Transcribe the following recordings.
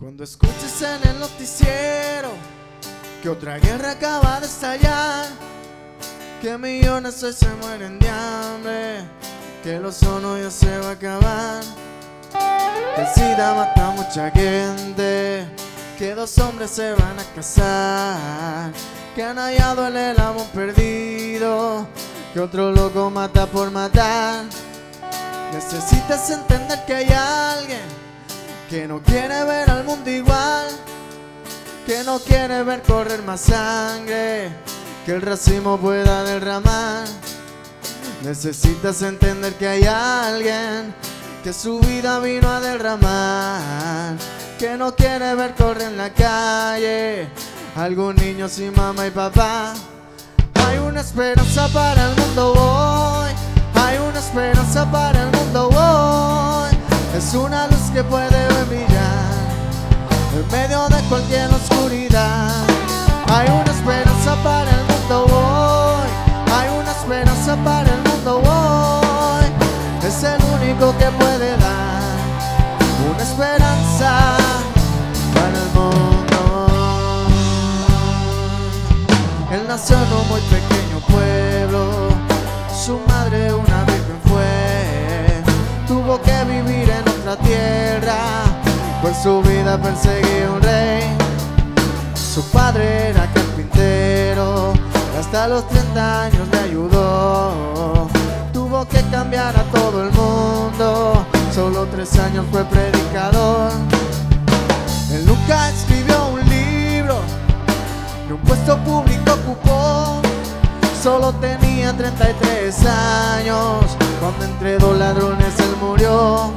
Cuando escuches en el noticiero que otra guerra acaba de estallar, que millones hoy se mueren de hambre, que el ozono ya se va a acabar, que el SIDA mata mucha gente, que dos hombres se van a casar, que han hallado el amor perdido, que otro loco mata por matar. Necesitas entender que alguien que no quiere ver al mundo igual, que no quiere ver correr más sangre, que el racimo pueda derramar. Necesitas entender que hay alguien que su vida vino a derramar, que no quiere ver correr en la calle algún niño sin mamá y papá. Hay una esperanza para el mundo hoy, hay una esperanza para el mundo hoy. Es una luz que puede medio de cualquier oscuridad. Hay una esperanza para el mundo hoy. Hay una esperanza para el mundo hoy. Es el único que puede dar una esperanza para el mundo. Él nació en un muy pequeño pueblo. Su madre una virgen fue. Tuvo que vivir en otra tierra. Por su vida perseguía un rey. Su padre era carpintero. Hasta los 30 años le ayudó. Tuvo que cambiar a todo el mundo. Solo tres años fue predicador. Él nunca escribió un libro. Ni un puesto público ocupó. Solo tenía 33 años cuando entre dos ladrones él murió.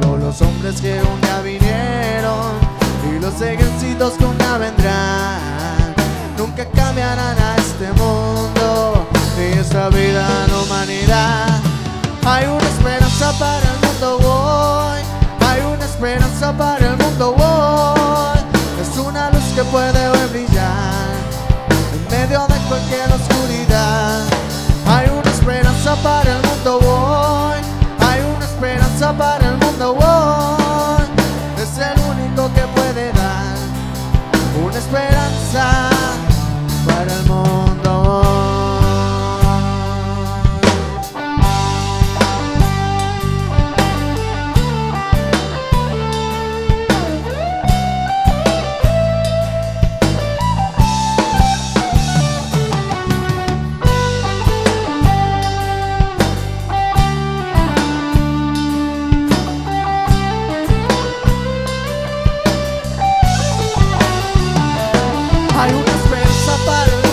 Los hombres que un día vinieron y los ejércitos que un día vendrán nunca cambiarán a este mundo ni esta vida en humanidad. Hay una esperanza para el mundo hoy, hay una esperanza para el mundo hoy. Es una luz que puede brillar en medio de cualquier oscuridad. Esperanza